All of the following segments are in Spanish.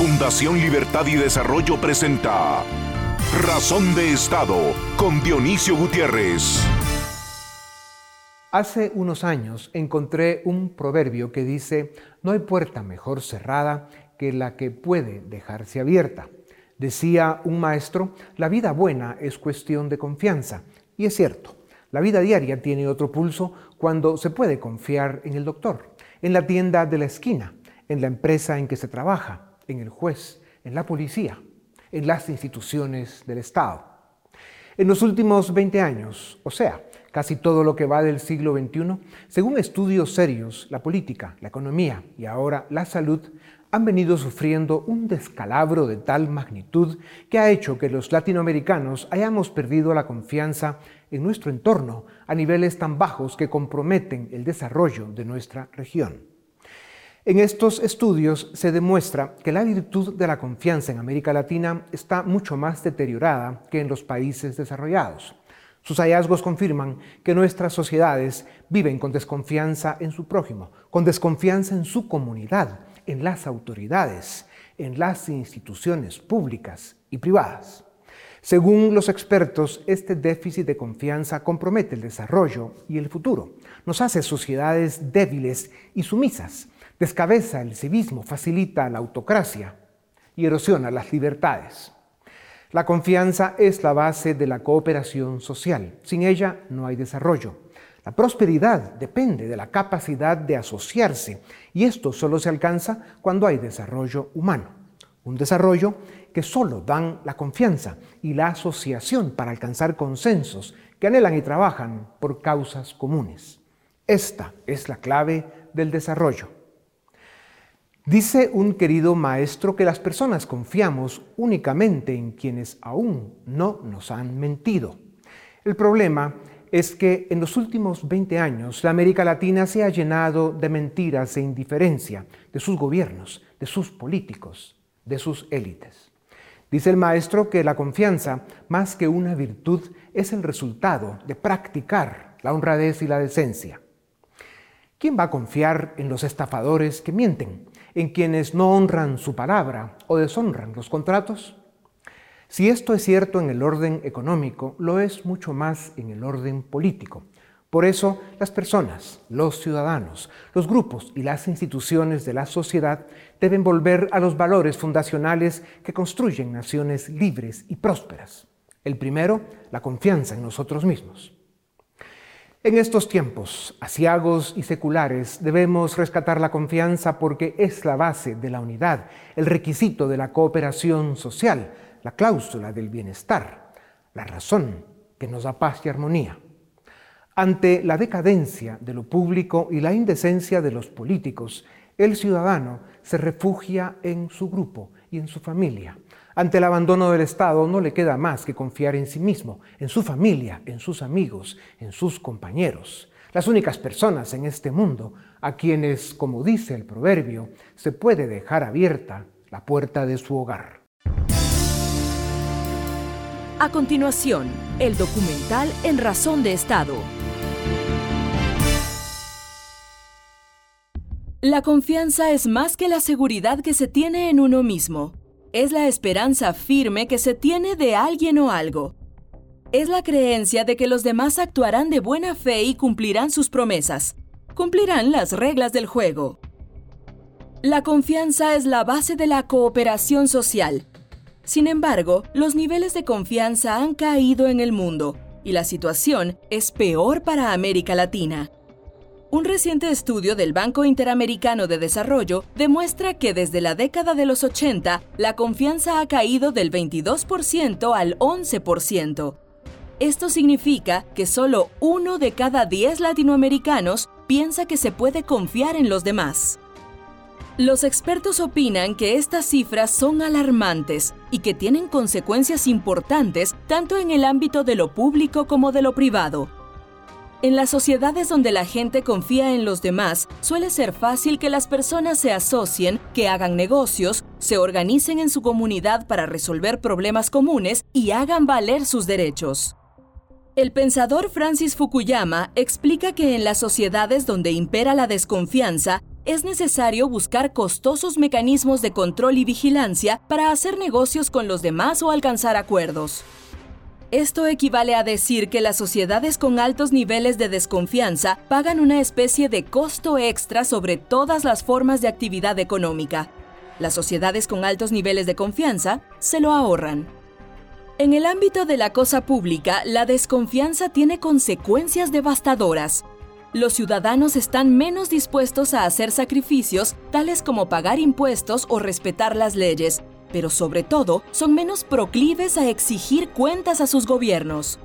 Fundación Libertad y Desarrollo presenta Razón de Estado con Dionisio Gutiérrez. Hace unos años encontré un proverbio que dice, no hay puerta mejor cerrada que la que puede dejarse abierta. Decía un maestro, la vida buena es cuestión de confianza. Y es cierto, la vida diaria tiene otro pulso cuando se puede confiar en el doctor, en la tienda de la esquina, en la empresa en que se trabaja, en el juez, en la policía, en las instituciones del Estado. En los últimos 20 años, o sea, casi todo lo que va del siglo XXI, según estudios serios, la política, la economía y ahora la salud han venido sufriendo un descalabro de tal magnitud que ha hecho que los latinoamericanos hayamos perdido la confianza en nuestro entorno a niveles tan bajos que comprometen el desarrollo de nuestra región. En estos estudios se demuestra que la virtud de la confianza en América Latina está mucho más deteriorada que en los países desarrollados. Sus hallazgos confirman que nuestras sociedades viven con desconfianza en su prójimo, con desconfianza en su comunidad, en las autoridades, en las instituciones públicas y privadas. Según los expertos, este déficit de confianza compromete el desarrollo y el futuro. Nos hace sociedades débiles y sumisas descabeza el civismo, facilita la autocracia y erosiona las libertades. La confianza es la base de la cooperación social. Sin ella no hay desarrollo. La prosperidad depende de la capacidad de asociarse y esto solo se alcanza cuando hay desarrollo humano. Un desarrollo que solo dan la confianza y la asociación para alcanzar consensos que anhelan y trabajan por causas comunes. Esta es la clave del desarrollo. Dice un querido maestro que las personas confiamos únicamente en quienes aún no nos han mentido. El problema es que en los últimos 20 años la América Latina se ha llenado de mentiras e indiferencia de sus gobiernos, de sus políticos, de sus élites. Dice el maestro que la confianza, más que una virtud, es el resultado de practicar la honradez y la decencia. ¿Quién va a confiar en los estafadores que mienten? En quienes no honran su palabra o deshonran los contratos? Si esto es cierto en el orden económico, lo es mucho más en el orden político. Por eso, las personas, los ciudadanos, los grupos y las instituciones de la sociedad deben volver a los valores fundacionales que construyen naciones libres y prósperas. El primero, la confianza en nosotros mismos. En estos tiempos asiagos y seculares debemos rescatar la confianza porque es la base de la unidad, el requisito de la cooperación social, la cláusula del bienestar, la razón que nos da paz y armonía. Ante la decadencia de lo público y la indecencia de los políticos, el ciudadano se refugia en su grupo y en su familia ante el abandono del Estado no le queda más que confiar en sí mismo, en su familia, en sus amigos, en sus compañeros, las únicas personas en este mundo a quienes, como dice el proverbio, se puede dejar abierta la puerta de su hogar. A continuación, el documental En Razón de Estado. La confianza es más que la seguridad que se tiene en uno mismo es la esperanza firme que se tiene de alguien o algo. Es la creencia de que los demás actuarán de buena fe y cumplirán sus promesas. Cumplirán las reglas del juego. La confianza es la base de la cooperación social. Sin embargo, los niveles de confianza han caído en el mundo y la situación es peor para América Latina. Un reciente estudio del Banco Interamericano de Desarrollo demuestra que desde la década de los 80 la confianza ha caído del 22% al 11%. Esto significa que solo uno de cada 10 latinoamericanos piensa que se puede confiar en los demás. Los expertos opinan que estas cifras son alarmantes y que tienen consecuencias importantes tanto en el ámbito de lo público como de lo privado en las sociedades donde la gente confía en los demás, suele ser fácil que las personas se asocien, que hagan negocios, se organicen en su comunidad para resolver problemas comunes y hagan valer sus derechos. El pensador Francis Fukuyama explica que en las sociedades donde impera la desconfianza, es necesario buscar costosos mecanismos de control y vigilancia para hacer negocios con los demás o alcanzar acuerdos. Esto equivale a decir que las sociedades con altos niveles de desconfianza pagan una especie de costo extra sobre todas las formas de actividad económica. Las sociedades con altos niveles de confianza se lo ahorran. En el ámbito de la cosa pública, la desconfianza tiene consecuencias devastadoras. Los ciudadanos están menos dispuestos a hacer sacrificios tales como pagar impuestos o respetar las leyes, pero sobre todo son menos proclives a exigir cuentas a sus gobiernos.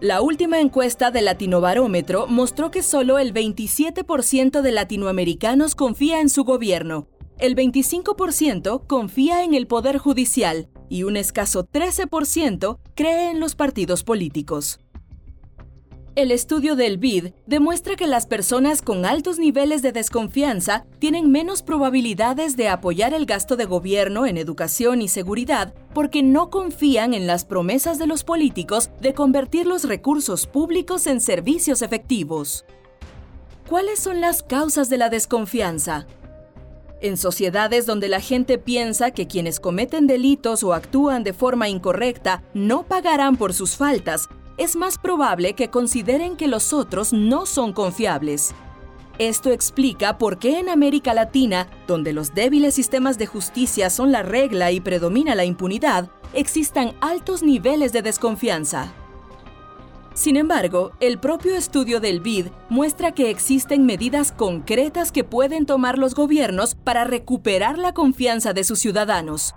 La última encuesta del Latinobarómetro mostró que solo el 27% de latinoamericanos confía en su gobierno, el 25% confía en el Poder Judicial y un escaso 13% cree en los partidos políticos. El estudio del BID demuestra que las personas con altos niveles de desconfianza tienen menos probabilidades de apoyar el gasto de gobierno en educación y seguridad porque no confían en las promesas de los políticos de convertir los recursos públicos en servicios efectivos. ¿Cuáles son las causas de la desconfianza? En sociedades donde la gente piensa que quienes cometen delitos o actúan de forma incorrecta no pagarán por sus faltas, es más probable que consideren que los otros no son confiables. Esto explica por qué en América Latina, donde los débiles sistemas de justicia son la regla y predomina la impunidad, existan altos niveles de desconfianza. Sin embargo, el propio estudio del BID muestra que existen medidas concretas que pueden tomar los gobiernos para recuperar la confianza de sus ciudadanos.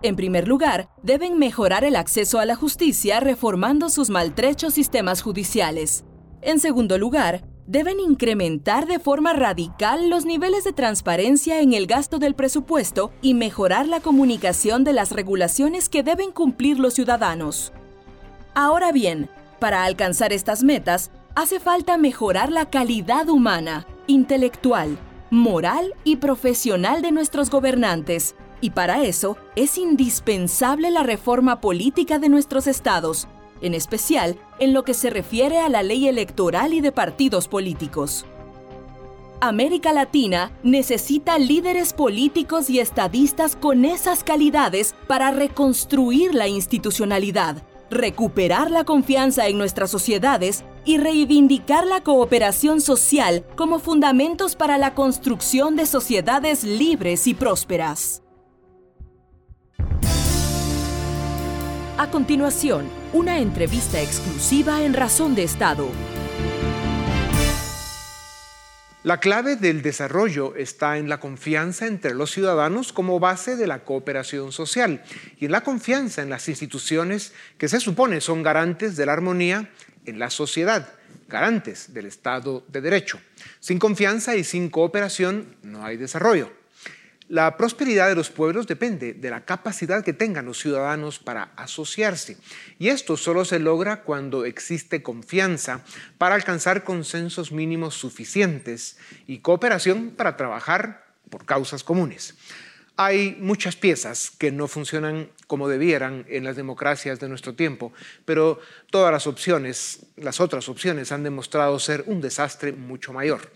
En primer lugar, deben mejorar el acceso a la justicia reformando sus maltrechos sistemas judiciales. En segundo lugar, deben incrementar de forma radical los niveles de transparencia en el gasto del presupuesto y mejorar la comunicación de las regulaciones que deben cumplir los ciudadanos. Ahora bien, para alcanzar estas metas, hace falta mejorar la calidad humana, intelectual, moral y profesional de nuestros gobernantes, y para eso es indispensable la reforma política de nuestros estados, en especial en lo que se refiere a la ley electoral y de partidos políticos. América Latina necesita líderes políticos y estadistas con esas calidades para reconstruir la institucionalidad, recuperar la confianza en nuestras sociedades y reivindicar la cooperación social como fundamentos para la construcción de sociedades libres y prósperas. A continuación, una entrevista exclusiva en Razón de Estado. La clave del desarrollo está en la confianza entre los ciudadanos como base de la cooperación social y en la confianza en las instituciones que se supone son garantes de la armonía en la sociedad, garantes del Estado de Derecho. Sin confianza y sin cooperación no hay desarrollo. La prosperidad de los pueblos depende de la capacidad que tengan los ciudadanos para asociarse. Y esto solo se logra cuando existe confianza para alcanzar consensos mínimos suficientes y cooperación para trabajar por causas comunes. Hay muchas piezas que no funcionan como debieran en las democracias de nuestro tiempo, pero todas las opciones, las otras opciones han demostrado ser un desastre mucho mayor.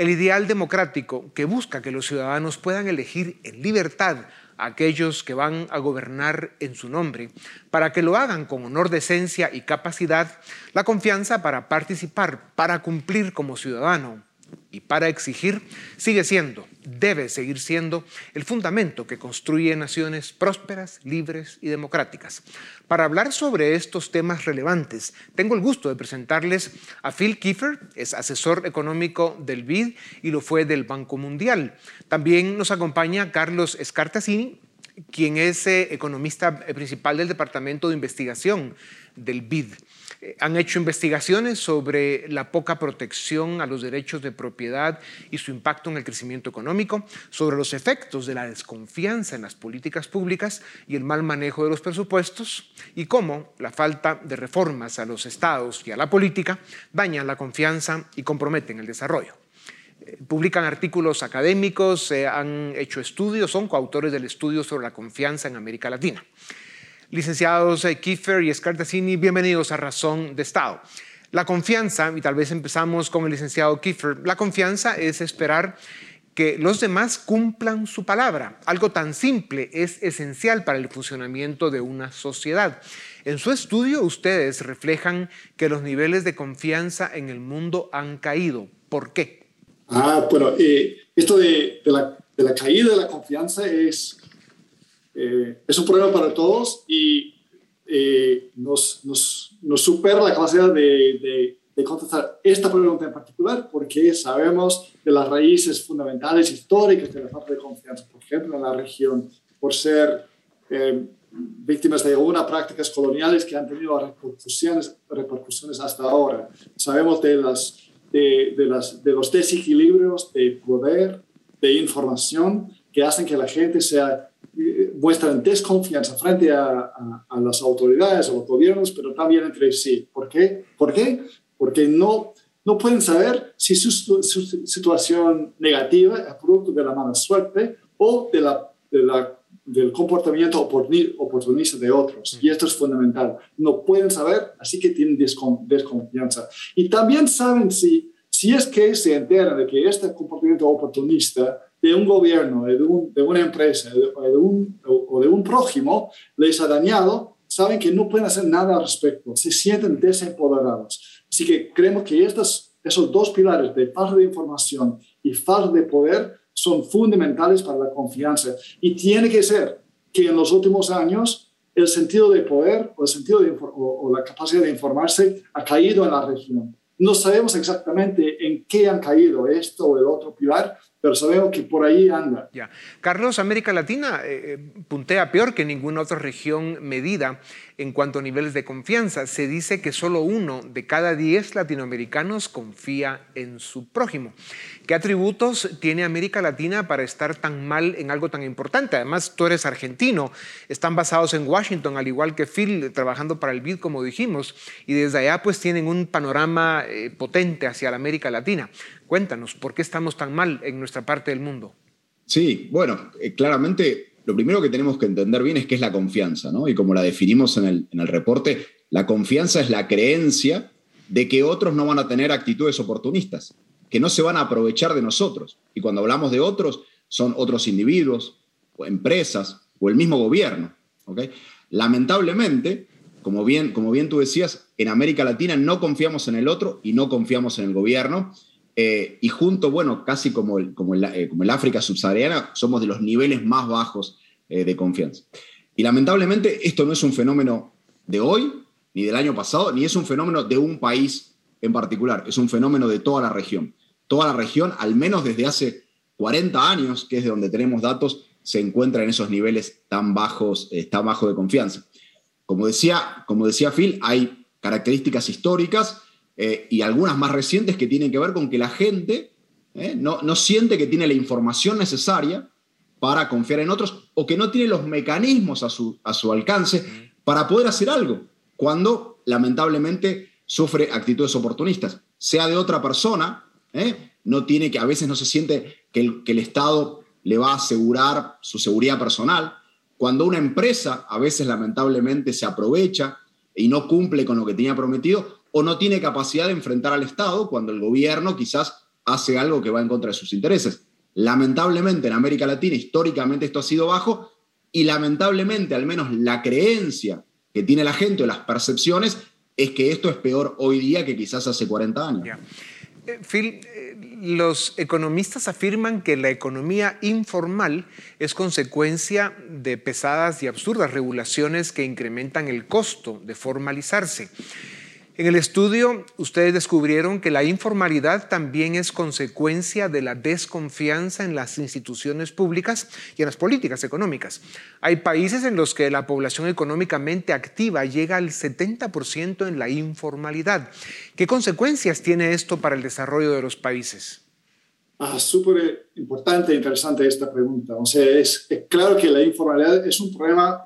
El ideal democrático que busca que los ciudadanos puedan elegir en libertad a aquellos que van a gobernar en su nombre, para que lo hagan con honor, decencia y capacidad, la confianza para participar, para cumplir como ciudadano, y para exigir sigue siendo, debe seguir siendo el fundamento que construye naciones prósperas, libres y democráticas. Para hablar sobre estos temas relevantes, tengo el gusto de presentarles a Phil Kiefer, es asesor económico del BID y lo fue del Banco Mundial. También nos acompaña Carlos Escartacini, quien es eh, economista eh, principal del Departamento de Investigación del BID. Han hecho investigaciones sobre la poca protección a los derechos de propiedad y su impacto en el crecimiento económico, sobre los efectos de la desconfianza en las políticas públicas y el mal manejo de los presupuestos y cómo la falta de reformas a los estados y a la política dañan la confianza y comprometen el desarrollo eh, publican artículos académicos, han hecho estudios, son coautores del estudio sobre la confianza en América Latina. Licenciados eh, Kiefer y Scartazzini, bienvenidos a Razón de Estado. La confianza, y tal vez empezamos con el licenciado Kiefer, la confianza es esperar que los demás cumplan su palabra. Algo tan simple es esencial para el funcionamiento de una sociedad. En su estudio ustedes reflejan que los niveles de confianza en el mundo han caído. ¿Por qué? Ah, bueno, eh, esto de, la, caída de la confianza es, eh, es un problema para todos y eh, nos, nos, nos, supera la capacidad de, de, contestar esta pregunta en particular porque sabemos de las raíces fundamentales históricas de la falta de confianza, por ejemplo, en la región, por ser eh, víctimas de algunas prácticas coloniales que han tenido repercusiones, repercusiones hasta ahora. Sabemos de, las, de, de, las, de los desequilibrios de poder, de información, que hacen que la gente sea muestran desconfianza frente a, a, las autoridades, a los gobiernos, pero también entre sí. ¿Por qué? ¿Por qué? Porque no, no pueden saber si su, situación negativa es producto de la mala suerte o de la, de la, del comportamiento oportunista de otros. Y esto es fundamental. No pueden saber, así que tienen desconfianza. Y también saben si, si es que se enteran de que este comportamiento oportunista de un gobierno, de, de una empresa de, un, o, de un prójimo les ha dañado, saben que no pueden hacer nada al respecto, se sienten desempoderados. Así que creemos que estos, esos dos pilares de falta de información y falta de poder son fundamentales para la confianza. Y tiene que ser que en los últimos años el sentido de poder o, el sentido de, o la capacidad de informarse ha caído en la región. No sabemos exactamente en qué han caído esto o el otro pilar, pero sabemos que por ahí anda. Ya. Carlos, América Latina eh, eh, puntea peor que ninguna otra región medida en cuanto a niveles de confianza. Se dice que solo uno de cada diez latinoamericanos confía en su prójimo. ¿Qué atributos tiene América Latina para estar tan mal en algo tan importante? Además, tú eres argentino, están basados en Washington, al igual que Phil, trabajando para el BID, como dijimos, y desde allá pues tienen un panorama eh, potente hacia la América Latina. Cuéntanos, ¿por qué estamos tan mal en nuestra parte del mundo? Sí, bueno, eh, claramente lo primero que tenemos que entender bien es qué es la confianza, ¿no? Y como la definimos en el, en reporte, la confianza es la creencia de que otros no van a tener actitudes oportunistas, que no se van a aprovechar de nosotros. Y cuando hablamos de otros, son otros individuos, o empresas, o el mismo gobierno. ¿okay? Lamentablemente, como bien, como bien tú decías, en América Latina no confiamos en el otro y no confiamos en el gobierno. Eh, y junto, bueno, casi como el, eh, como el África subsahariana, somos de los niveles más bajos eh, de confianza. Y lamentablemente esto no es un fenómeno de hoy, ni del año pasado, ni es un fenómeno de un país en particular, es un fenómeno de toda la región. Toda la región, al menos desde hace 40 años, que es de donde tenemos datos, se encuentra en esos niveles tan bajos, tan bajos de confianza. Como decía, como decía Phil, hay características históricas eh, y algunas más recientes que tienen que ver con que la gente eh, no, no siente que tiene la información necesaria para confiar en otros o que no tiene los mecanismos a su, a su alcance para poder hacer algo cuando lamentablemente sufre actitudes oportunistas, sea de otra persona, eh, no tiene que, a veces no se siente que el, que el Estado le va a asegurar su seguridad personal, cuando una empresa a veces lamentablemente se aprovecha y no cumple con lo que tenía prometido, o no tiene capacidad de enfrentar al Estado cuando el gobierno quizás hace algo que va en contra de sus intereses. Lamentablemente en América Latina históricamente esto ha sido bajo y lamentablemente al menos la creencia que tiene la gente o las percepciones es que esto es peor hoy día que quizás hace 40 años. Eh, Phil, eh, los economistas afirman que la economía informal es consecuencia de pesadas y absurdas regulaciones que incrementan el costo de formalizarse. En el estudio, ustedes descubrieron que la informalidad también es consecuencia de la desconfianza en las instituciones públicas y en las políticas económicas. Hay países en los que la población económicamente activa llega al 70% en la informalidad. ¿Qué consecuencias tiene esto para el desarrollo de los países? Ah, súper importante e interesante esta pregunta. O sea, es, claro que la informalidad es un problema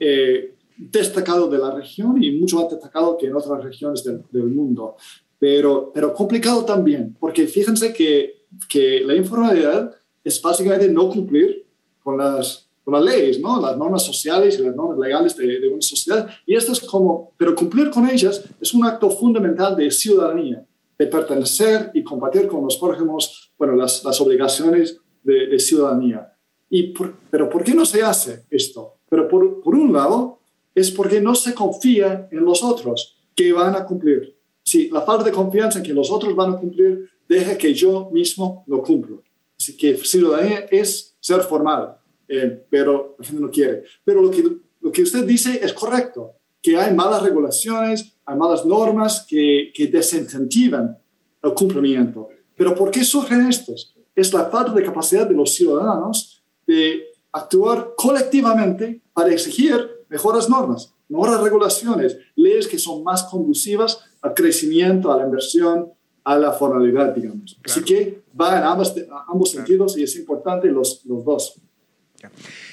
eh, destacado de la región y mucho más destacado que en otras regiones del, del mundo. Pero, pero complicado también, porque fíjense que, que la informalidad es básicamente no cumplir con las, con las leyes, ¿no? las normas sociales y las normas legales de, de, una sociedad. Y esto es como, pero cumplir con ellas es un acto fundamental de ciudadanía, de pertenecer y compartir con los prójimos bueno, las, las obligaciones de, de ciudadanía. Y por, pero ¿por qué no se hace esto? Pero por, por un lado, es porque no se confía en los otros que van a cumplir. Si la falta de confianza en que los otros van a cumplir deja que yo mismo lo cumplo. Así que ciudadanía es ser formal, eh, pero la gente no quiere. Pero lo que, lo que usted dice es correcto, que hay malas regulaciones, hay malas normas que, que desincentivan el cumplimiento. Pero ¿por qué surgen estos? Es la falta de capacidad de los ciudadanos de actuar colectivamente para exigir mejores normas, mejores regulaciones, leyes que son más conducivas al crecimiento, a la inversión, a la formalidad, digamos. Así que va en ambos, ambos sentidos y es importante los, los dos.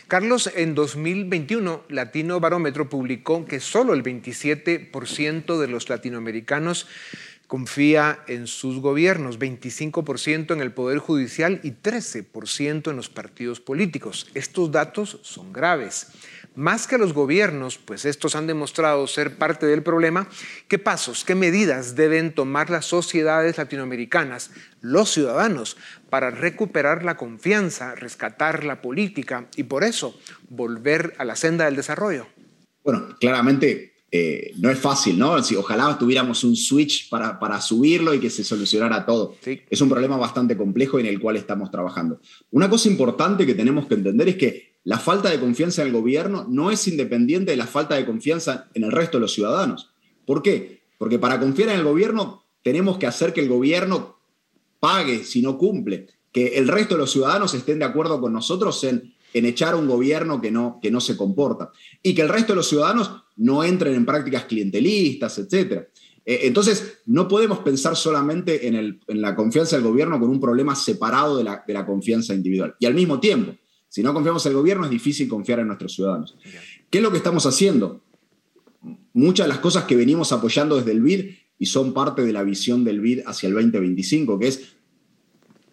Carlos, en 2021, Latino Barómetro publicó que solo el 27% de los latinoamericanos confía en sus gobiernos, 25% en el Poder Judicial y 13% en los partidos políticos. Estos datos son graves. Más que los gobiernos, pues estos han demostrado ser parte del problema, ¿qué pasos, qué medidas deben tomar las sociedades latinoamericanas, los ciudadanos, para recuperar la confianza, rescatar la política y por eso volver a la senda del desarrollo? Bueno, claramente eh, no es fácil, ¿no? Si ojalá tuviéramos un switch para, para subirlo y que se solucionara todo. Sí. Es un problema bastante complejo en el cual estamos trabajando. Una cosa importante que tenemos que entender es que la falta de confianza en el gobierno no es independiente de la falta de confianza en el resto de los ciudadanos. ¿Por qué? Porque para confiar en el gobierno tenemos que hacer que el gobierno pague si no cumple, que el resto de los ciudadanos estén de acuerdo con nosotros en, en echar un gobierno que no, que no se comporta y que el resto de los ciudadanos no entren en prácticas clientelistas, etc. Eh, entonces, no podemos pensar solamente en, el, en, la confianza del gobierno con un problema separado de la, de la, confianza individual. Y al mismo tiempo, si no confiamos en el gobierno, es difícil confiar en nuestros ciudadanos. ¿Qué es lo que estamos haciendo? Muchas de las cosas que venimos apoyando desde el BID y son parte de la visión del BID hacia el 2025, que es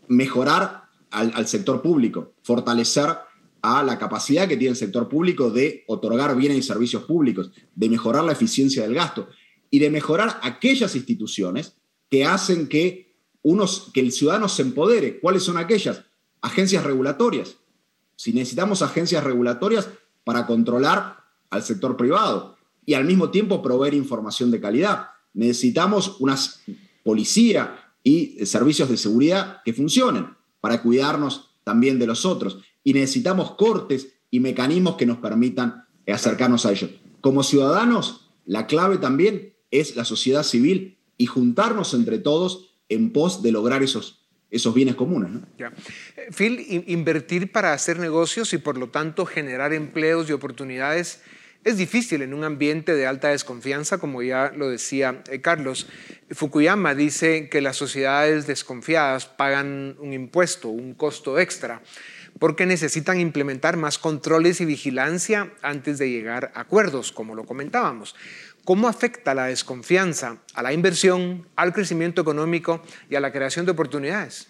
mejorar al, al sector público, fortalecer a la capacidad que tiene el sector público de otorgar bienes y servicios públicos, de mejorar la eficiencia del gasto y de mejorar aquellas instituciones que hacen que, unos, que el ciudadano se empodere. ¿Cuáles son aquellas? Agencias regulatorias. Si necesitamos agencias regulatorias para controlar al sector privado y al mismo tiempo proveer información de calidad. Necesitamos una policía y servicios de seguridad que funcionen para cuidarnos también de los otros y necesitamos cortes y mecanismos que nos permitan acercarnos a ellos. Como ciudadanos, la clave también es la sociedad civil y juntarnos entre todos en pos de lograr esos, esos bienes comunes. ¿no? Ya. Phil, invertir para hacer negocios y por lo tanto generar empleos y oportunidades es difícil en un ambiente de alta desconfianza, como ya lo decía eh, Carlos. Fukuyama dice que las sociedades desconfiadas pagan un impuesto, un costo extra porque necesitan implementar más controles y vigilancia antes de llegar a acuerdos, como lo comentábamos. ¿Cómo afecta la desconfianza a la inversión, al crecimiento económico y a la creación de oportunidades?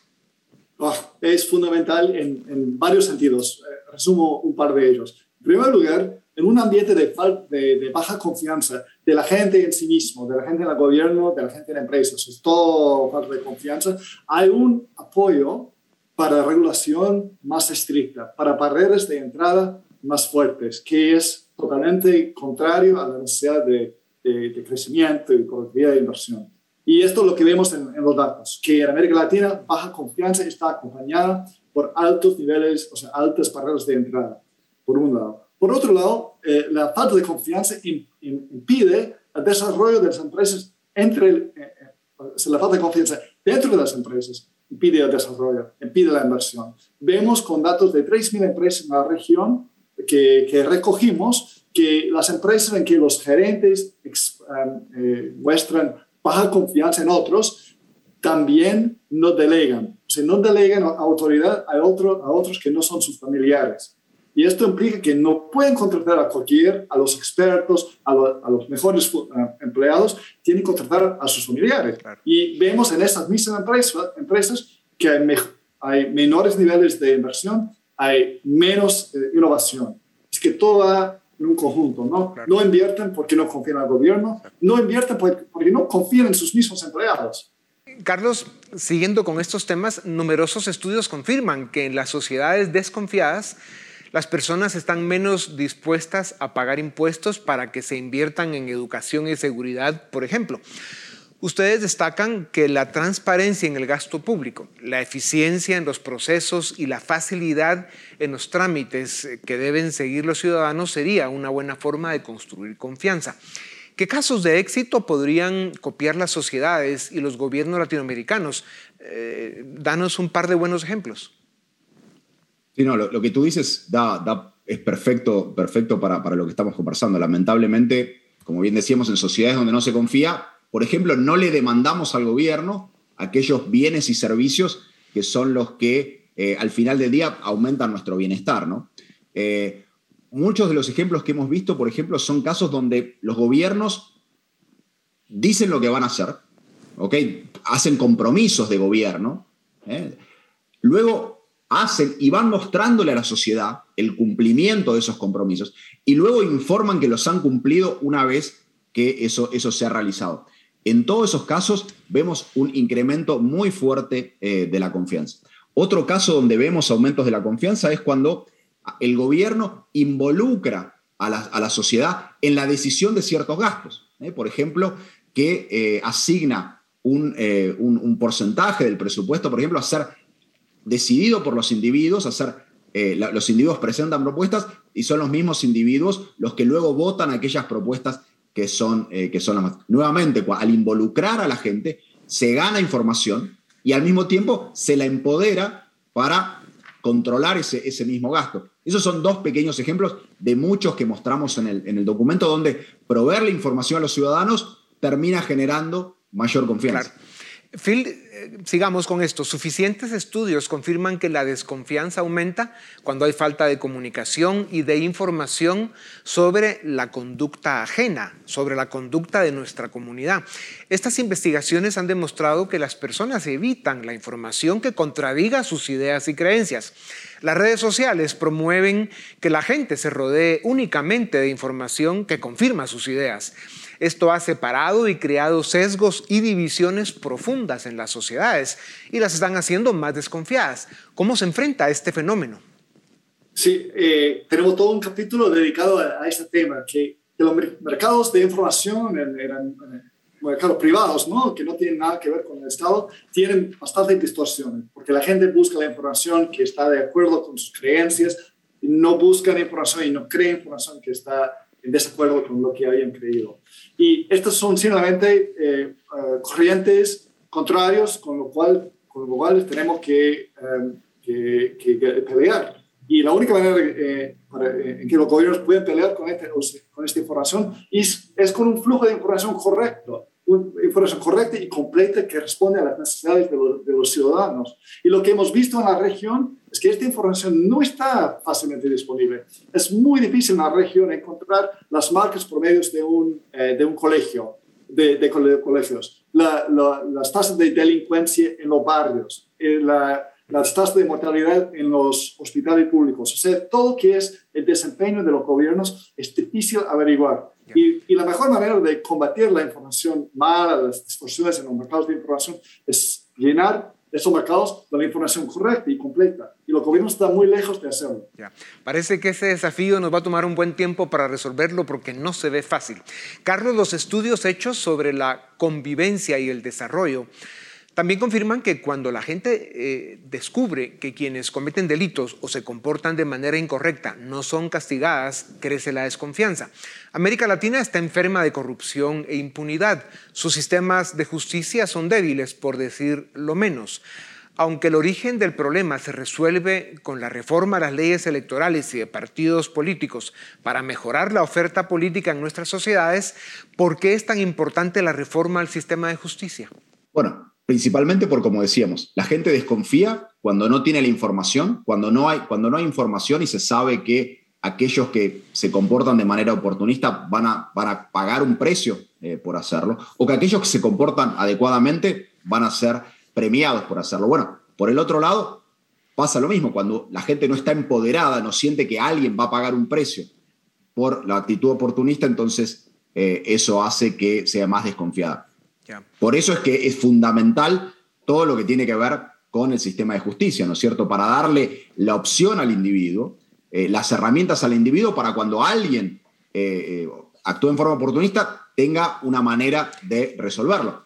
Oh, es fundamental en, en, varios sentidos. Eh, resumo un par de ellos. En primer lugar, en un ambiente de, de, de, baja confianza de la gente en sí mismo, de la gente en el gobierno, de la gente en empresas, es todo falta de confianza, hay un apoyo para regulación más estricta, para barreras de entrada más fuertes, que es totalmente contrario a la necesidad de, de, de crecimiento y productividad de inversión. Y esto es lo que vemos en, en, los datos, que en América Latina baja confianza está acompañada por altos niveles, o sea, altas barreras de entrada, por un lado. Por otro lado, eh, la falta de confianza impide el desarrollo de las empresas entre, el, eh, eh, la falta de confianza dentro de las empresas impide el desarrollo, impide la inversión. Vemos con datos de 3.000 empresas en la región que, que, recogimos que las empresas en que los gerentes um, eh, muestran baja confianza en otros, también no delegan. O sea, no delegan autoridad a, otro, a otros que no son sus familiares. Y esto implica que no pueden contratar a cualquier, a los expertos, a, lo, a los mejores uh, empleados, tienen que contratar a sus familiares. Claro. Y vemos en estas mismas empresas, empresas que hay, me, hay, menores niveles de inversión hay menos eh, innovación. Es que todo va en un conjunto, ¿no? No invierten porque no confían al gobierno, no invierten porque no confían en sus mismos empleados. Carlos, siguiendo con estos temas, numerosos estudios confirman que en las sociedades desconfiadas, las personas están menos dispuestas a pagar impuestos para que se inviertan en educación y seguridad, por ejemplo. Ustedes destacan que la transparencia en el gasto público, la eficiencia en los procesos y la facilidad en los trámites que deben seguir los ciudadanos sería una buena forma de construir confianza. ¿Qué casos de éxito podrían copiar las sociedades y los gobiernos latinoamericanos? Eh, danos un par de buenos ejemplos. Sí, no, lo, que tú dices es perfecto, perfecto para lo que estamos conversando. Lamentablemente, como bien decíamos, en sociedades donde no se confía, por ejemplo, no le demandamos al gobierno aquellos bienes y servicios que son los que eh, al final del día aumentan nuestro bienestar. ¿no? Eh, muchos de los ejemplos que hemos visto, por ejemplo, son casos donde los gobiernos dicen lo que van a hacer, ¿okay? hacen compromisos de gobierno, ¿eh? luego hacen y van mostrándole a la sociedad el cumplimiento de esos compromisos y luego informan que los han cumplido una vez que eso, eso se ha realizado. En todos esos casos vemos un incremento muy fuerte eh, de la confianza. Otro caso donde vemos aumentos de la confianza es cuando el gobierno involucra a la, sociedad en la decisión de ciertos gastos. ¿eh? Por ejemplo, que eh, asigna un, porcentaje del presupuesto, por ejemplo, a ser decidido por los individuos, a ser, los individuos presentan propuestas y son los mismos individuos los que luego votan aquellas propuestas que son, eh, que son las más... Nuevamente, al involucrar a la gente, se gana información y al mismo tiempo se la empodera para controlar ese, ese mismo gasto. Esos son dos pequeños ejemplos de muchos que mostramos en el, en el documento donde proveer la información a los ciudadanos termina generando mayor confianza. Phil, eh, sigamos con esto. Suficientes estudios confirman que la desconfianza aumenta cuando hay falta de comunicación y de información sobre la conducta ajena, sobre la conducta de nuestra comunidad. Estas investigaciones han demostrado que las personas evitan la información que contradiga sus ideas y creencias. Las redes sociales promueven que la gente se rodee únicamente de información que confirma sus ideas. Esto ha separado y creado sesgos y divisiones profundas en las sociedades y las están haciendo más desconfiadas. ¿Cómo se enfrenta a este fenómeno? Sí, eh, tenemos todo un capítulo dedicado a, este tema, que, los mercados de información eran mercados privados, ¿no? que no tienen nada que ver con el Estado, tienen bastante distorsiones, porque la gente busca la información que está de acuerdo con sus creencias, y no busca la información y no cree información que está en desacuerdo con lo que habían creído. Y estos son simplemente eh, eh, corrientes contrarios con lo cual, con lo cual tenemos que, eh, que, pelear. Y la única manera en que los gobiernos pueden pelear con, este, con esta información es, es con un flujo de información correcto información correcta y completa que responde a las necesidades de los, ciudadanos. Y lo que hemos visto en la región es que esta información no está fácilmente disponible. Es muy difícil en la región encontrar las marcas promedios de un, eh, de un colegio, de, colegios, las tasas de delincuencia en los barrios, eh, la, las tasas de mortalidad en los hospitales públicos. O sea, todo que es el desempeño de los gobiernos es difícil averiguar. Y, y, la mejor manera de combatir la información mala, las distorsiones en los mercados de información, es llenar esos mercados de la información correcta y completa. Y los gobiernos están muy lejos de hacerlo. Ya. Parece que ese desafío nos va a tomar un buen tiempo para resolverlo porque no se ve fácil. Carlos, los estudios hechos sobre la convivencia y el desarrollo también confirman que cuando la gente eh, descubre que quienes cometen delitos o se comportan de manera incorrecta no son castigadas, crece la desconfianza. América Latina está enferma de corrupción e impunidad. Sus sistemas de justicia son débiles, por decir lo menos. Aunque el origen del problema se resuelve con la reforma a las leyes electorales y de partidos políticos para mejorar la oferta política en nuestras sociedades, ¿por qué es tan importante la reforma al sistema de justicia? Bueno, principalmente por, como decíamos, la gente desconfía cuando no tiene la información, cuando no hay, cuando no hay información y se sabe que aquellos que se comportan de manera oportunista van a, pagar un precio eh, por hacerlo, o que aquellos que se comportan adecuadamente van a ser premiados por hacerlo. Bueno, por el otro lado, pasa lo mismo. Cuando la gente no está empoderada, no siente que alguien va a pagar un precio por la actitud oportunista, entonces eh, eso hace que sea más desconfiada. Por eso es que es fundamental todo lo que tiene que ver con el sistema de justicia, ¿no es cierto? Para darle la opción al individuo, eh, las herramientas al individuo para cuando alguien eh, actúe en forma oportunista, tenga una manera de resolverlo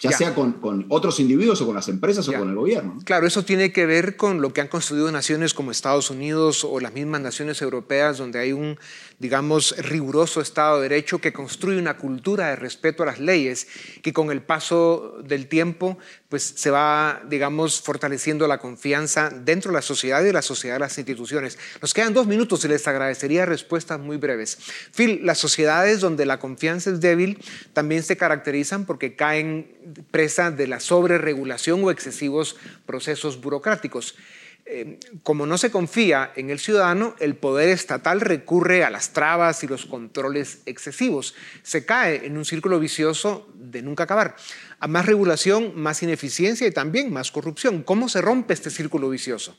ya, sea con, otros individuos o con las empresas o con el gobierno. Claro, eso tiene que ver con lo que han construido naciones como Estados Unidos o las mismas naciones europeas, donde hay un, digamos, riguroso Estado de Derecho que construye una cultura de respeto a las leyes, que con el paso del tiempo, pues se va, digamos, fortaleciendo la confianza dentro de la sociedad y de la sociedad de las instituciones. Nos quedan dos minutos y les agradecería respuestas muy breves. Phil, las sociedades donde la confianza es débil también se caracterizan porque caen presa de la sobreregulación o excesivos procesos burocráticos. Eh, como no se confía en el ciudadano, el poder estatal recurre a las trabas y los controles excesivos. Se cae en un círculo vicioso de nunca acabar. A más regulación, más ineficiencia y también más corrupción. ¿Cómo se rompe este círculo vicioso?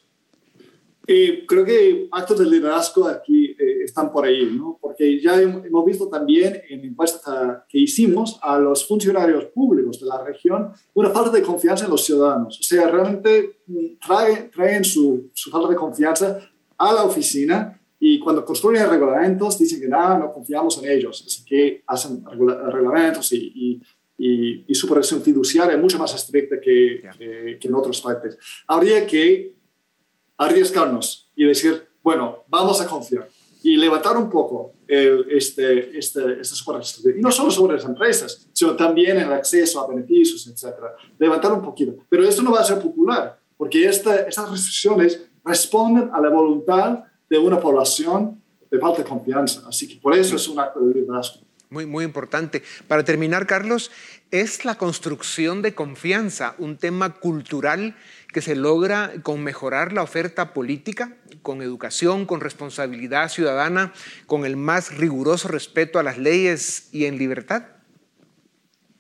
Eh, creo que actos de liderazgo aquí están por ahí, ¿no? porque ya hemos visto también en la encuesta que hicimos a los funcionarios públicos de la región una falta de confianza en los ciudadanos. O sea, realmente mm, traen, traen su, su falta de confianza a la oficina y cuando construyen reglamentos dicen que nada, no confiamos en ellos. Así que hacen reglamentos y, y, y, su presión fiduciaria es mucho más estricta que, que, que en otros países. Habría que arriesgarnos y decir, bueno, vamos a confiar y levantar un poco el, este, este, este Y no solo sobre las empresas, sino también el acceso a beneficios, etc. Levantar un poquito. Pero esto no va a ser popular, porque esta, estas restricciones responden a la voluntad de una población de falta de confianza. Así que por eso es un acto de liderazgo. Muy, muy importante. Para terminar, Carlos, ¿es la construcción de confianza un tema cultural que se logra con mejorar la oferta política, con educación, con responsabilidad ciudadana, con el más riguroso respeto a las leyes y en libertad?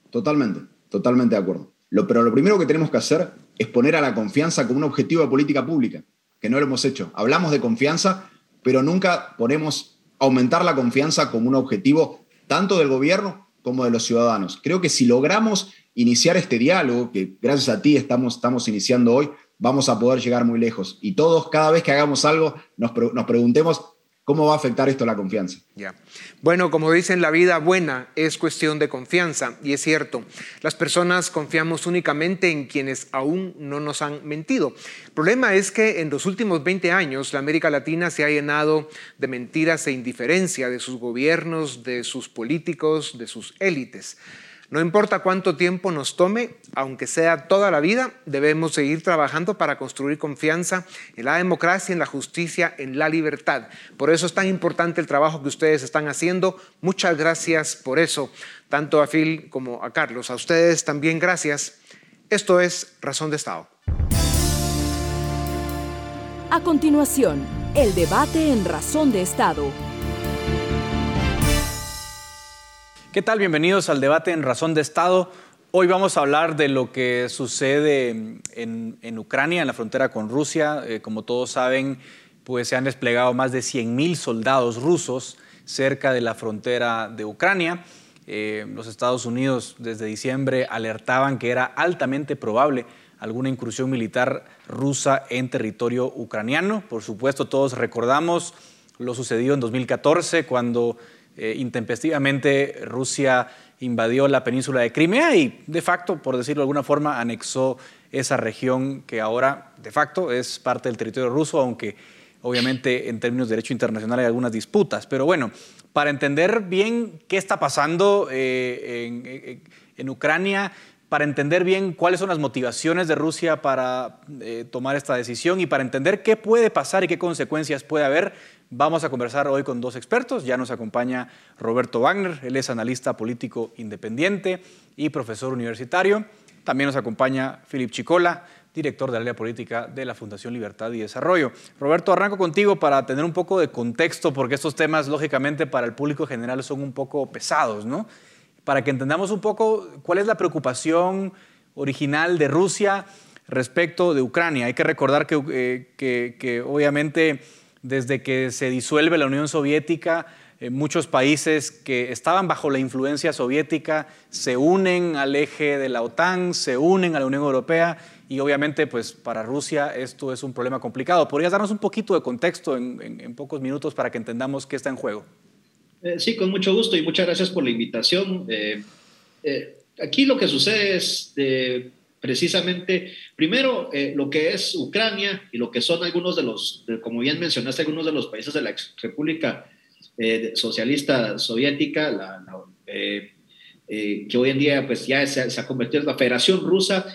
Totalmente, totalmente de acuerdo. Pero lo primero que tenemos que hacer es poner a la confianza como un objetivo de política pública, que no lo hemos hecho. Hablamos de confianza, pero nunca ponemos aumentar la confianza como un objetivo tanto del gobierno como de los ciudadanos. Creo que si logramos iniciar este diálogo, que gracias a ti estamos, estamos iniciando hoy, vamos a poder llegar muy lejos. Y todos, cada vez que hagamos algo, nos, nos preguntemos ¿Cómo va a afectar esto la confianza? Ya. Bueno, como dicen, la vida buena es cuestión de confianza, y es cierto, las personas confiamos únicamente en quienes aún no nos han mentido. El problema es que en los últimos 20 años la América Latina se ha llenado de mentiras e indiferencia de sus gobiernos, de sus políticos, de sus élites. No importa cuánto tiempo nos tome, aunque sea toda la vida, debemos seguir trabajando para construir confianza en la democracia, en la justicia, en la libertad. Por eso es tan importante el trabajo que ustedes están haciendo. Muchas gracias por eso, tanto a Phil como a Carlos. A ustedes también gracias. Esto es Razón de Estado. A continuación, el debate en Razón de Estado ¿Qué tal? Bienvenidos al debate en Razón de Estado. Hoy vamos a hablar de lo que sucede en, Ucrania, en la frontera con Rusia. Eh, como todos saben, pues se han desplegado más de 100.000 soldados rusos cerca de la frontera de Ucrania. Eh, los Estados Unidos desde diciembre alertaban que era altamente probable alguna incursión militar rusa en territorio ucraniano. Por supuesto, todos recordamos lo sucedido en 2014 cuando eh, intempestivamente Rusia invadió la península de Crimea y de facto, por decirlo de alguna forma, anexó esa región que ahora de facto es parte del territorio ruso, aunque obviamente en términos de derecho internacional hay algunas disputas. Pero bueno, para entender bien qué está pasando eh, en, Ucrania, para entender bien cuáles son las motivaciones de Rusia para eh, tomar esta decisión y para entender qué puede pasar y qué consecuencias puede haber, Vamos a conversar hoy con dos expertos. Ya nos acompaña Roberto Wagner, él es analista político independiente y profesor universitario. También nos acompaña Philip Chicola, director de área política de la Fundación Libertad y Desarrollo. Roberto, arranco contigo para tener un poco de contexto, porque estos temas, lógicamente, para el público general son un poco pesados, ¿no? Para que entendamos un poco cuál es la preocupación original de Rusia respecto de Ucrania. Hay que recordar que, que obviamente desde que se disuelve la Unión Soviética, eh, muchos países que estaban bajo la influencia soviética se unen al eje de la OTAN, se unen a la Unión Europea y obviamente pues para Rusia esto es un problema complicado. ¿Podrías darnos un poquito de contexto en, pocos minutos para que entendamos qué está en juego? Eh, sí, con mucho gusto y muchas gracias por la invitación. Eh, aquí lo que sucede es precisamente, primero, lo que es Ucrania y lo que son algunos de los, como bien mencionaste, algunos de los países de la ex República eh, socialista soviética, la, eh, eh, que hoy en día pues ya se, ha convertido en la Federación Rusa,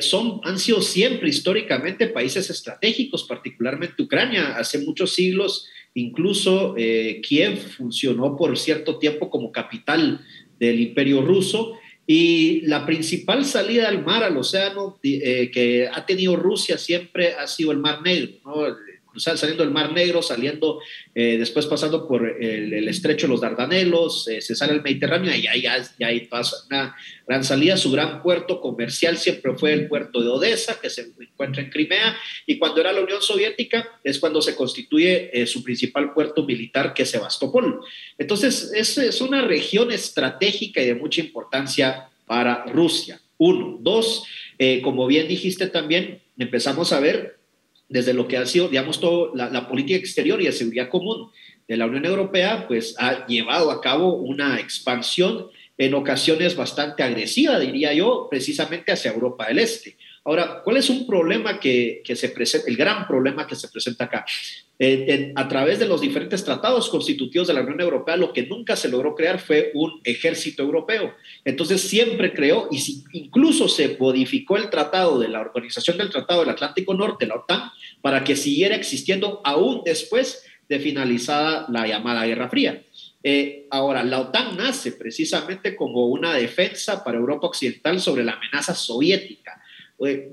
son, han sido siempre históricamente países estratégicos, particularmente Ucrania, hace muchos siglos, incluso Kiev funcionó por cierto tiempo como capital del imperio ruso. Y la principal salida al mar, al océano, que ha tenido Rusia siempre ha sido el Mar Negro. ¿no? Saliendo del Mar Negro, saliendo eh, después pasando por el, estrecho de los Dardanelos, eh, se sale al Mediterráneo y ahí, ahí pasa una gran salida. Su gran puerto comercial siempre fue el puerto de Odessa, que se encuentra en Crimea, y cuando era la Unión Soviética es cuando se constituye eh, su principal puerto militar, que es Sebastopol. Entonces, es, es una región estratégica y de mucha importancia para Rusia. Uno. Dos, como bien dijiste también, empezamos a ver desde lo que ha sido, digamos, todo la, política exterior y de seguridad común de la Unión Europea, pues ha llevado a cabo una expansión en ocasiones bastante agresiva, diría yo, precisamente hacia Europa del Este. Ahora, ¿cuál es un problema que, que se presenta, el gran problema que se presenta acá? a través de los diferentes tratados constitutivos de la Unión Europea, lo que nunca se logró crear fue un ejército europeo. Entonces siempre creó, y incluso se modificó el tratado de la Organización del Tratado del Atlántico Norte, la OTAN, para que siguiera existiendo aún después de finalizada la llamada Guerra Fría. Eh, ahora, la OTAN nace precisamente como una defensa para Europa Occidental sobre la amenaza soviética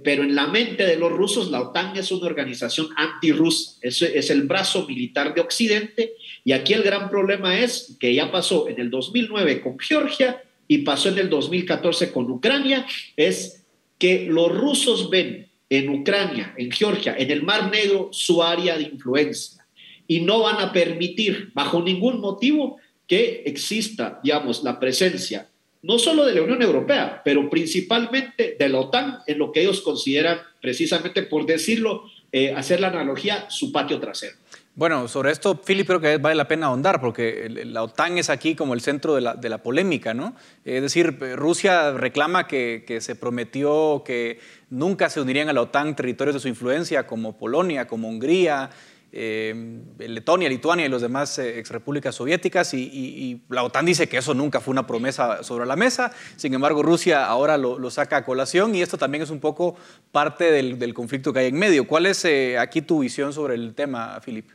pero en la mente de los rusos la OTAN es una organización antirrusa, es, es el brazo militar de Occidente. Y aquí el gran problema es que ya pasó en el 2009 con Georgia y pasó en el 2014 con Ucrania, es que los rusos ven en Ucrania, en Georgia, en el Mar Negro su área de influencia. Y no van a permitir bajo ningún motivo que exista, digamos, la presencia no solo de la Unión Europea, pero principalmente de la OTAN, en lo que ellos consideran, precisamente por decirlo, eh, hacer la analogía, su patio trasero. Bueno, sobre esto, Philip, creo que vale la pena ahondar, porque la OTAN es aquí como el centro de la, polémica, ¿no? Es decir, Rusia reclama que, que, se prometió que nunca se unirían a la OTAN territorios de su influencia, como Polonia, como Hungría, eh, Letonia, Lituania y los demás eh, exrepúblicas soviéticas y, la OTAN dice que eso nunca fue una promesa sobre la mesa, sin embargo Rusia ahora lo, saca a colación y esto también es un poco parte del, conflicto que hay en medio. ¿Cuál es eh, aquí tu visión sobre el tema, Filip?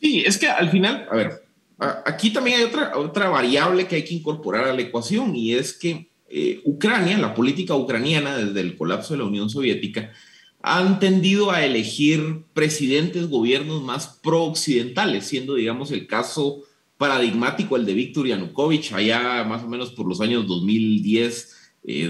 Sí, es que al final, a ver, aquí también hay otra, otra variable que hay que incorporar a la ecuación y es que Ucrania, la política ucraniana desde el colapso de la Unión Soviética, han tendido a elegir presidentes, gobiernos más pro-occidentales, siendo, digamos, el caso paradigmático el de Víctor Yanukovych, allá más o menos por los años 2010,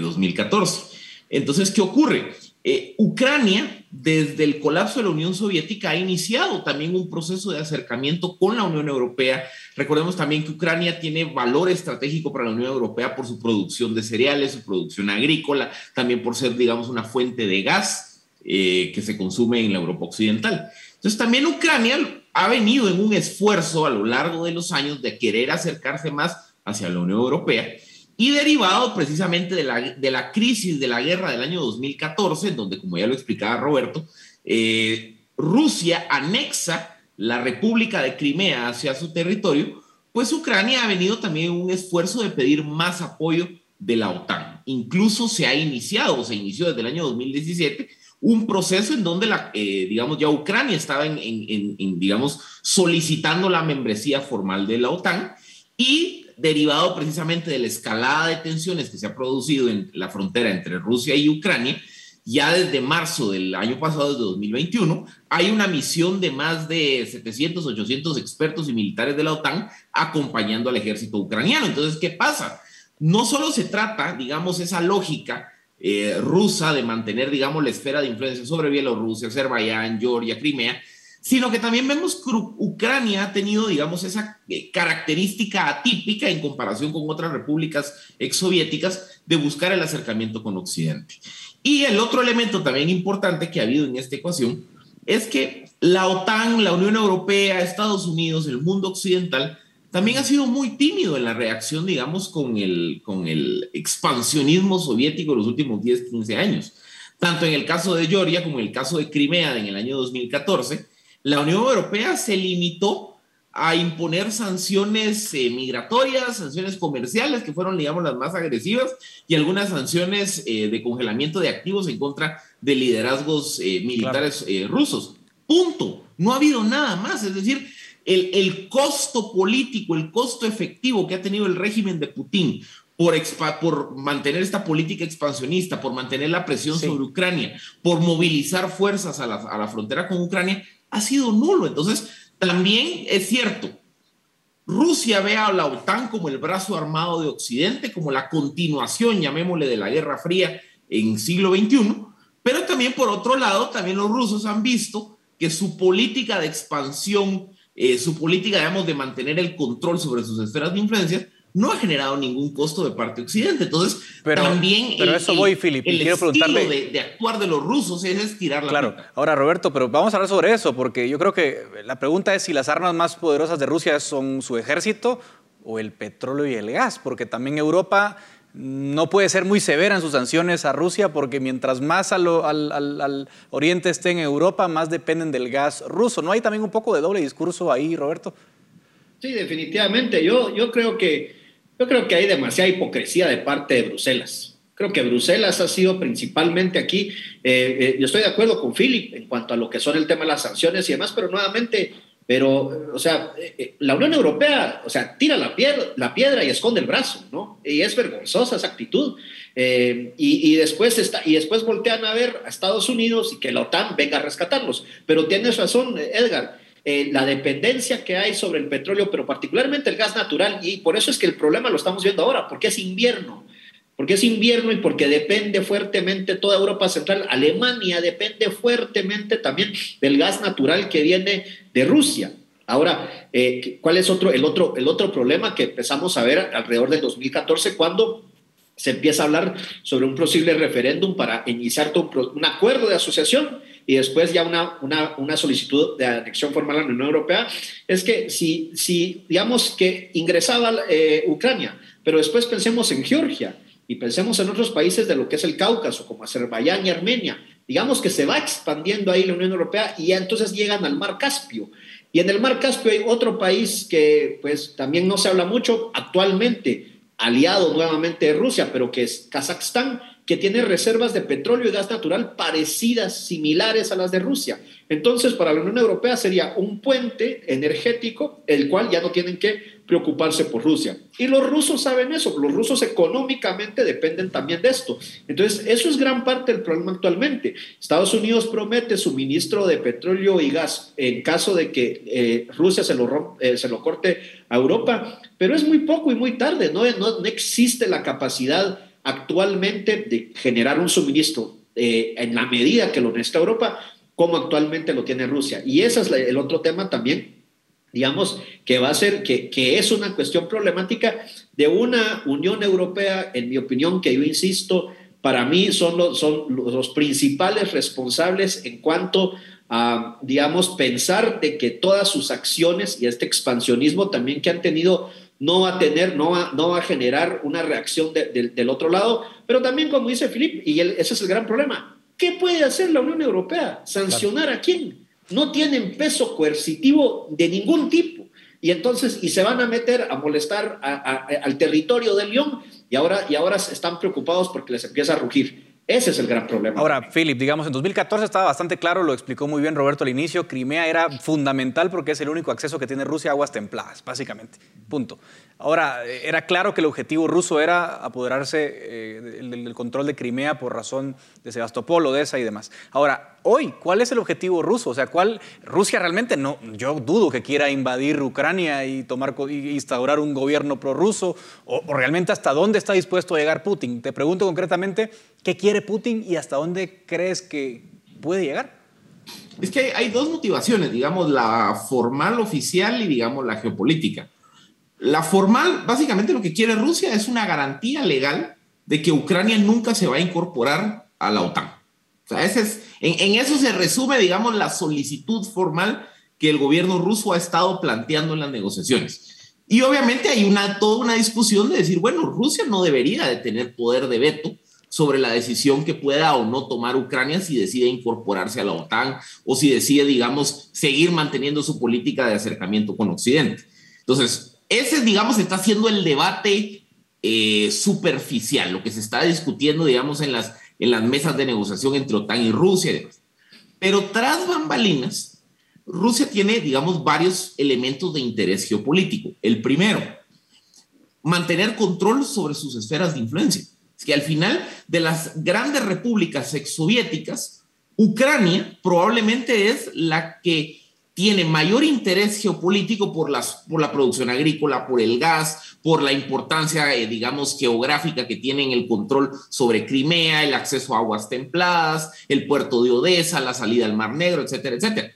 2014. Eh, Entonces, ¿qué ocurre? Eh, Ucrania, desde el colapso de la Unión Soviética, ha iniciado también un proceso de acercamiento con la Unión Europea. Recordemos también que Ucrania tiene valor estratégico para la Unión Europea por su producción de cereales, su producción agrícola, también por ser, digamos, una fuente de gas eh, que se consume en la Europa Occidental. Entonces también Ucrania ha venido en un esfuerzo a lo largo de los años de querer acercarse más hacia la Unión Europea y derivado precisamente de la, de la crisis de la guerra del año 2014, en donde, como ya lo explicaba Roberto, eh, Rusia anexa la República de Crimea hacia su territorio, pues Ucrania ha venido también en un esfuerzo de pedir más apoyo de la OTAN. Incluso se ha iniciado, se inició desde el año 2017, un proceso en donde, la, eh, digamos, ya Ucrania estaba, en, digamos, solicitando la membresía formal de la OTAN y derivado precisamente de la escalada de tensiones que se ha producido en la frontera entre Rusia y Ucrania, ya desde marzo del año pasado, desde 2021, hay una misión de más de 700, 800 expertos y militares de la OTAN acompañando al ejército ucraniano. Entonces, ¿qué pasa? No solo se trata, digamos, esa lógica eh, rusa de mantener, digamos, la esfera de influencia sobre Bielorrusia, Azerbaiyán, Georgia, Crimea, sino que también vemos que Ucrania ha tenido, digamos, esa eh, característica atípica en comparación con otras repúblicas exsoviéticas de buscar el acercamiento con Occidente. Y el otro elemento también importante que ha habido en esta ecuación es que la OTAN, la Unión Europea, Estados Unidos, el mundo occidental, también ha sido muy tímido en la reacción, digamos, con el, con el expansionismo soviético de los últimos 10, 15 años. Tanto en el caso de Georgia como en el caso de Crimea en el año 2014, la Unión Europea se limitó a imponer sanciones eh, migratorias, sanciones comerciales, que fueron, digamos, las más agresivas, y algunas sanciones eh, de congelamiento de activos en contra de liderazgos eh, militares rusos. Punto. No ha habido nada más. Es decir, el, el, costo político, el costo efectivo que ha tenido el régimen de Putin por, por mantener esta política expansionista, por mantener la presión sobre Ucrania, por movilizar fuerzas a la, a la frontera con Ucrania, ha sido nulo. Entonces, también es cierto, Rusia ve a la OTAN como el brazo armado de Occidente, como la continuación, llamémosle, de la Guerra Fría en siglo XXI, pero también por otro lado, también los rusos han visto que su política de expansión, eh, su política, digamos, de mantener el control sobre sus esferas de influencia, no ha generado ningún costo de parte de Occidente. Entonces, también pero el, eso voy, Philip, el quiero preguntarle... de, de, actuar de los rusos es estirar la Claro. Ahora, Roberto, pero vamos a hablar sobre eso, porque yo creo que la pregunta es si las armas más poderosas de Rusia son su ejército o el petróleo y el gas, porque también Europa no puede ser muy severa en sus sanciones a Rusia, porque mientras más al, oriente esté en Europa, más dependen del gas ruso. ¿No hay también un poco de doble discurso ahí, Roberto? Sí, definitivamente. Yo, yo creo que yo creo que hay demasiada hipocresía de parte de Bruselas. Creo que Bruselas ha sido principalmente aquí, eh, eh, yo estoy de acuerdo con Philip en cuanto a lo que son el tema de las sanciones y demás, pero nuevamente, pero, o sea, eh, la Unión Europea, o sea, tira la piedra, la piedra y esconde el brazo, ¿no? Y es vergonzosa esa actitud. y, y, después está, y después voltean a ver a Estados Unidos y que la OTAN venga a rescatarlos. Pero tienes razón, Edgar eh, la dependencia que hay sobre el petróleo, pero particularmente el gas natural, y por eso es que el problema lo estamos viendo ahora, porque es invierno, porque es invierno y porque depende fuertemente toda Europa Central, Alemania depende fuertemente también del gas natural que viene de Rusia. Ahora, eh, ¿cuál es otro, el, otro, el otro problema que empezamos a ver alrededor del 2014 cuando se empieza a hablar sobre un posible referéndum para iniciar un acuerdo de asociación y después ya una, una, una, solicitud de anexión formal a la Unión Europea, es que si, si digamos que ingresaba eh, Ucrania, pero después pensemos en Georgia y pensemos en otros países de lo que es el Cáucaso, como Azerbaiyán y Armenia, digamos que se va expandiendo ahí la Unión Europea y entonces llegan al Mar Caspio. Y en el Mar Caspio hay otro país que pues también no se habla mucho actualmente, aliado nuevamente de Rusia, pero que es Kazajstán, que tiene reservas de petróleo y gas natural parecidas, similares a las de Rusia. Entonces, para la Unión Europea sería un puente energético, el cual ya no tienen que preocuparse por Rusia. Y los rusos saben eso, los rusos económicamente dependen también de esto. Entonces, eso es gran parte del problema actualmente. Estados Unidos promete suministro de petróleo y gas en caso de que eh, Rusia se lo, eh, se lo corte a Europa, pero es muy poco y muy tarde, no, no, no existe la capacidad actualmente de generar un suministro eh, en la medida que lo necesita Europa, como actualmente lo tiene Rusia. Y ese es el otro tema también, digamos, que va a ser, que, que es una cuestión problemática de una Unión Europea, en mi opinión, que yo insisto, para mí son los, son los principales responsables en cuanto a, digamos, pensar de que todas sus acciones y este expansionismo también que han tenido no va a tener, no va, no va a generar una reacción del otro lado, pero también como dice Filip, y ese es el gran problema, ¿qué puede hacer la Unión Europea? ¿Sancionar a quién? No tienen peso coercitivo de ningún tipo. Y entonces, y se van a meter a molestar al territorio de León y ahora, y ahora están preocupados porque les empieza a rugir. Ese es el gran problema. Ahora, Philip, digamos, en 2014 estaba bastante claro, lo explicó muy bien Roberto al inicio, Crimea era fundamental porque es el único acceso que tiene Rusia a aguas templadas, básicamente. Punto. Ahora, era claro que el objetivo ruso era apoderarse eh, del, control de Crimea por razón de Sebastopol, Odessa y demás. Ahora, hoy, ¿cuál es el objetivo ruso? O sea, ¿cuál Rusia realmente no? Yo dudo que quiera invadir Ucrania y tomar y instaurar un gobierno prorruso o, o realmente hasta dónde está dispuesto a llegar Putin. Te pregunto concretamente, ¿Qué quiere Putin y hasta dónde crees que puede llegar? Es que hay, dos motivaciones, digamos, la formal oficial y, digamos, la geopolítica. La formal, básicamente lo que quiere Rusia es una garantía legal de que Ucrania nunca se va a incorporar a la OTAN. O sea, ese es, en, eso se resume, digamos, la solicitud formal que el gobierno ruso ha estado planteando en las negociaciones. Y obviamente hay una, toda una discusión de decir, bueno, Rusia no debería de tener poder de veto sobre la decisión que pueda o no tomar Ucrania si decide incorporarse a la OTAN o si decide, digamos, seguir manteniendo su política de acercamiento con Occidente. Entonces, ese, digamos, está siendo el debate eh, superficial, lo que se está discutiendo, digamos, en las, en las mesas de negociación entre OTAN y Rusia y. Pero tras bambalinas, Rusia tiene, digamos, varios elementos de interés geopolítico. El primero, mantener control sobre sus esferas de influencia. Es que al final de las grandes repúblicas exsoviéticas, Ucrania probablemente es la que tiene mayor interés geopolítico por, las, por la producción agrícola, por el gas, por la importancia, eh, digamos, geográfica que tienen el control sobre Crimea, el acceso a aguas templadas, el puerto de Odessa, la salida al Mar Negro, etcétera, etcétera.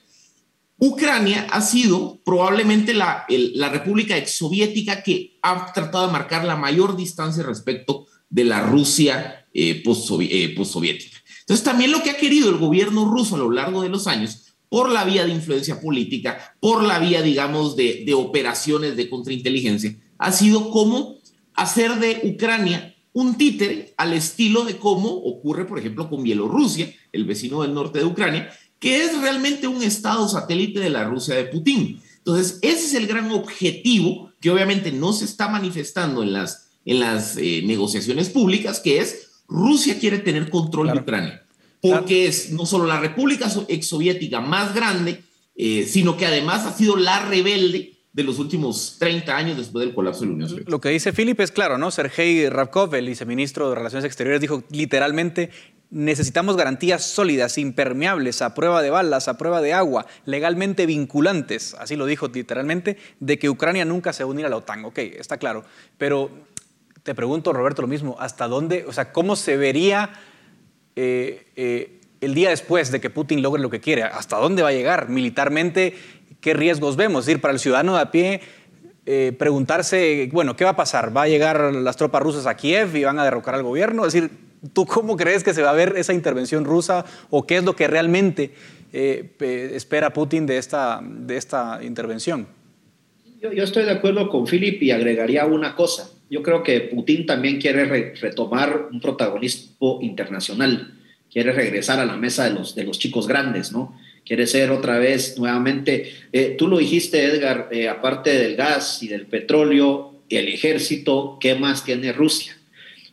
Ucrania ha sido probablemente la, la república exsoviética que ha tratado de marcar la mayor distancia respecto de la Rusia eh, eh, postsoviética. Entonces, también lo que ha querido el gobierno ruso a lo largo de los años, por la vía de influencia política, por la vía, digamos, de, de operaciones de contrainteligencia, ha sido cómo hacer de Ucrania un títere al estilo de cómo ocurre, por ejemplo, con Bielorrusia, el vecino del norte de Ucrania, que es realmente un estado satélite de la Rusia de Putin. Entonces, ese es el gran objetivo que obviamente no se está manifestando en las en las eh, negociaciones públicas, que es Rusia quiere tener control de Ucrania, porque es no solo la República exsoviética más grande, eh, sino que además ha sido la rebelde de los últimos 30 años después del colapso de la Unión Soviética. Lo que dice Philip es claro, ¿no? Sergei Rabkov, el viceministro de Relaciones Exteriores, dijo literalmente necesitamos garantías sólidas, impermeables, a prueba de balas, a prueba de agua, legalmente vinculantes, así lo dijo literalmente, de que Ucrania nunca se va a unir a la OTAN. Ok, está claro. Pero te pregunto, Roberto, lo mismo, ¿hasta dónde, o sea, cómo se vería eh, eh, el día después de que Putin logre lo que quiere? ¿Hasta dónde va a llegar militarmente? ¿Qué riesgos vemos? Es decir, para el ciudadano de a pie, eh, preguntarse, bueno, ¿qué va a pasar? ¿Va a llegar las tropas rusas a Kiev y van a derrocar al gobierno? Es decir, ¿tú cómo crees que se va a ver esa intervención rusa o qué es lo que realmente espera Putin de esta, de esta intervención? Yo, yo estoy de acuerdo con Philip y agregaría una cosa yo creo que Putin también quiere retomar un protagonismo internacional, quiere regresar a la mesa de los, de los chicos grandes, ¿no? Quiere ser otra vez nuevamente, eh, tú lo dijiste Edgar, eh, aparte del gas y del petróleo y el ejército, ¿qué más tiene Rusia?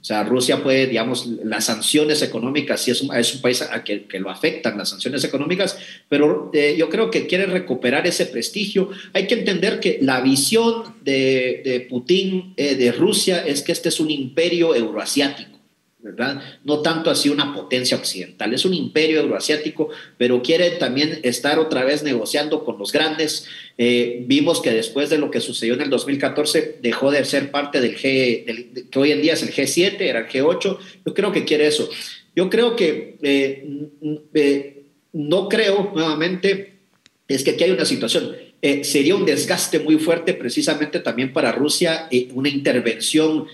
O sea, Rusia puede, digamos, las sanciones económicas, sí es un, país a que, que, lo afectan las sanciones económicas, pero eh, yo creo que quiere recuperar ese prestigio. Hay que entender que la visión de, de Putin eh, de Rusia es que este es un imperio euroasiático. No tanto así una potencia occidental, es un imperio euroasiático, pero quiere también estar otra vez negociando con los grandes. Eh, vimos que después de lo que sucedió en el 2014 dejó de ser parte del G, que hoy en día es el G7, era el G8, yo creo que quiere eso. Yo creo que eh, eh, no creo nuevamente, es que aquí hay una situación. sería un desgaste muy fuerte precisamente también para Rusia, una intervención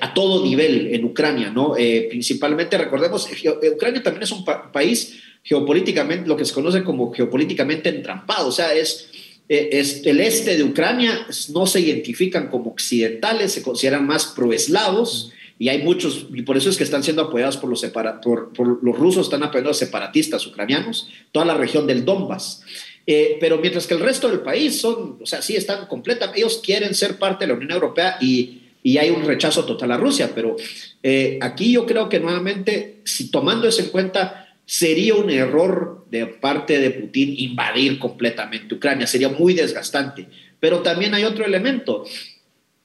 a todo nivel en Ucrania, ¿no? Eh, principalmente, recordemos, eh, Ucrania también es un país geopolíticamente, lo que se conoce como geopolíticamente entrampado, o sea, es, eh, es el este de Ucrania no se identifican como occidentales, se consideran más proeslavos. Y hay muchos, y por eso es que están siendo apoyados por los, separa, por, por los rusos, están apoyando a separatistas ucranianos, toda la región del Donbass. pero mientras que el resto del país son, o sea, sí están completamente, ellos quieren ser parte de la Unión Europea y y hay un rechazo total a Rusia. Pero eh, aquí yo creo que nuevamente, si tomando eso en cuenta, sería un error de parte de Putin invadir completamente Ucrania, sería muy desgastante. Pero también hay otro elemento.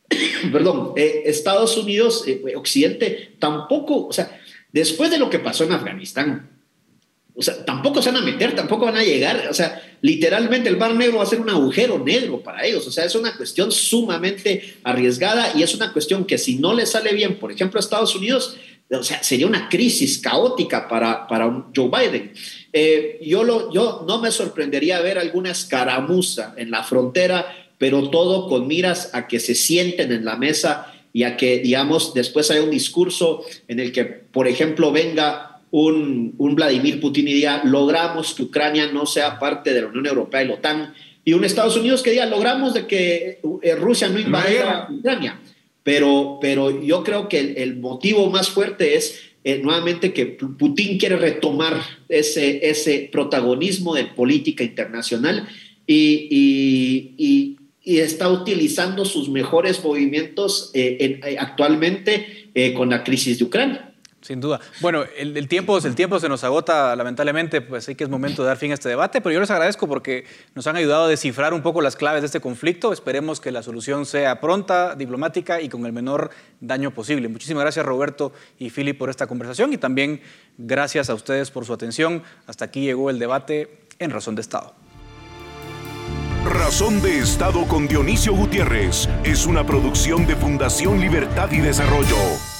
Perdón, eh, Estados Unidos, eh, Occidente, tampoco, o sea, después de lo que pasó en Afganistán, o sea, tampoco se van a meter, tampoco van a llegar. O sea, literalmente el Mar Negro va a ser un agujero negro para ellos. O sea, es una cuestión sumamente arriesgada y es una cuestión que si no le sale bien, por ejemplo, a Estados Unidos, o sea, sería una crisis caótica para, para Joe Biden. Eh, yo, lo, yo no me sorprendería ver alguna escaramuza en la frontera, pero todo con miras a que se sienten en la mesa y a que, digamos, después haya un discurso en el que, por ejemplo, venga un, un Vladimir Putin y diga, logramos que Ucrania no sea parte de la Unión Europea y la OTAN, y un Estados Unidos que diga, logramos de que eh, Rusia no invadiera Ucrania. Pero, pero yo creo que el, motivo más fuerte es eh, nuevamente que Putin quiere retomar ese, ese protagonismo de política internacional y, y, y, está utilizando sus mejores movimientos eh, actualmente con la crisis de Ucrania. Sin duda. Bueno, el, tiempo, el tiempo se nos agota, lamentablemente, pues sí que es momento de dar fin a este debate, pero yo les agradezco porque nos han ayudado a descifrar un poco las claves de este conflicto. Esperemos que la solución sea pronta, diplomática y con el menor daño posible. Muchísimas gracias Roberto y Philip por esta conversación y también gracias a ustedes por su atención. Hasta aquí llegó el debate en Razón de Estado. Razón de Estado con Dionisio Gutiérrez es una producción de Fundación Libertad y Desarrollo.